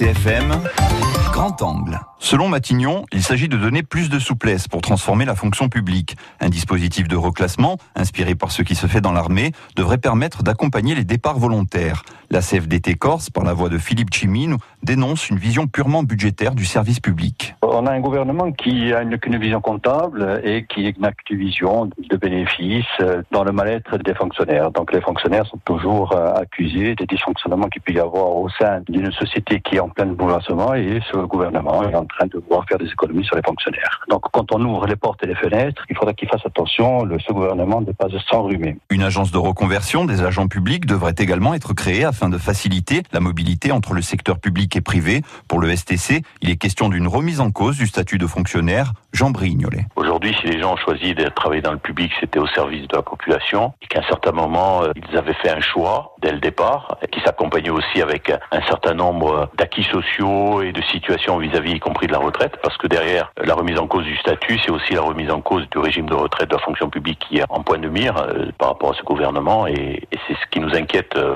RCFM, Grand Angle. Selon Matignon, il s'agit de donner plus de souplesse pour transformer la fonction publique. Un dispositif de reclassement, inspiré par ce qui se fait dans l'armée, devrait permettre d'accompagner les départs volontaires. La CFDT Corse, par la voix de Philippe Chimine, dénonce une vision purement budgétaire du service public. On a un gouvernement qui a une, qu'une vision comptable et qui n'a qu'une vision de bénéfices dans le mal-être des fonctionnaires. Donc les fonctionnaires sont toujours euh, accusés des dysfonctionnements qu'il peut y avoir au sein d'une société qui est en plein bouleversement et ce gouvernement est en train de vouloir faire des économies sur les fonctionnaires. Donc quand on ouvre les portes et les fenêtres, il faudra qu'il fasse attention, le, ce gouvernement ne pas s'enrhumer. Une agence de reconversion des agents publics devrait également être créée afin de faciliter la mobilité entre le secteur public et privé. Pour le STC, il est question d'une remise en cause du statut de fonctionnaire. Jean Brignolet. Aujourd'hui, si les gens ont choisi de travailler dans le public, c'était au service de la population, et qu'à un certain moment, euh, ils avaient fait un choix dès le départ, qui s'accompagnait aussi avec un certain nombre d'acquis sociaux et de situations vis-à-vis, y compris de la retraite, parce que derrière la remise en cause du statut, c'est aussi la remise en cause du régime de retraite de la fonction publique qui est en point de mire euh, par rapport à ce gouvernement, et, c'est ce qui nous inquiète euh,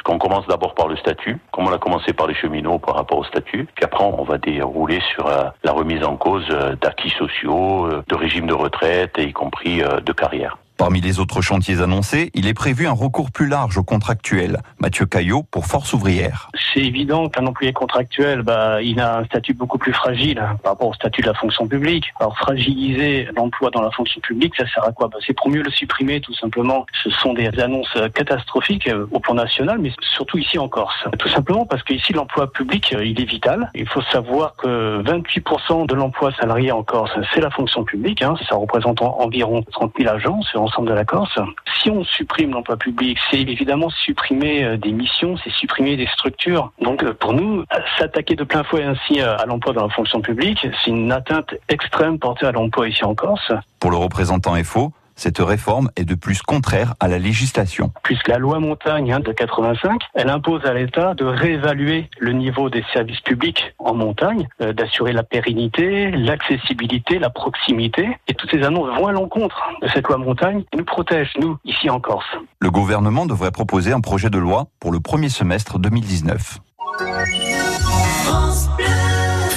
fortement, puisqu'on commence d'abord par le statut, comme on a commencé par les cheminots par rapport au statut, puis après on va dérouler sur euh, la remise en cause d'acquis sociaux, de régime de retraite, et y compris de carrière. Parmi les autres chantiers annoncés, il est prévu un recours plus large aux contractuels. Mathieu Caillot pour Force ouvrière. C'est évident qu'un employé contractuel, bah, il a un statut beaucoup plus fragile hein, par rapport au statut de la fonction publique. Alors fragiliser l'emploi dans la fonction publique, ça sert à quoi? Bah, C'est pour mieux le supprimer tout simplement. Ce sont des annonces catastrophiques euh, au plan national, mais surtout ici en Corse. Tout simplement parce qu'ici l'emploi public, euh, il est vital. Il faut savoir que 28% de l'emploi salarié en Corse, c'est la fonction publique. Hein. Ça représente environ 30 000 agents de la Corse. Si on supprime l'emploi public, c'est évidemment supprimer euh, des missions, c'est supprimer des structures. Donc euh, pour nous, s'attaquer de plein fouet ainsi euh, à l'emploi dans la fonction publique, c'est une atteinte extrême portée à l'emploi ici en Corse. Pour le représentant FO, cette réforme est de plus contraire à la législation. Puisque la loi montagne hein, de 85, elle impose à l'État de réévaluer le niveau des services publics en montagne, euh, d'assurer la pérennité, l'accessibilité, la proximité. Et toutes ces annonces vont à l'encontre de cette loi montagne et nous protègent, nous, ici en Corse. Le gouvernement devrait proposer un projet de loi pour le premier semestre 2019. France Bleu,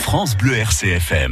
France Bleu RCFM.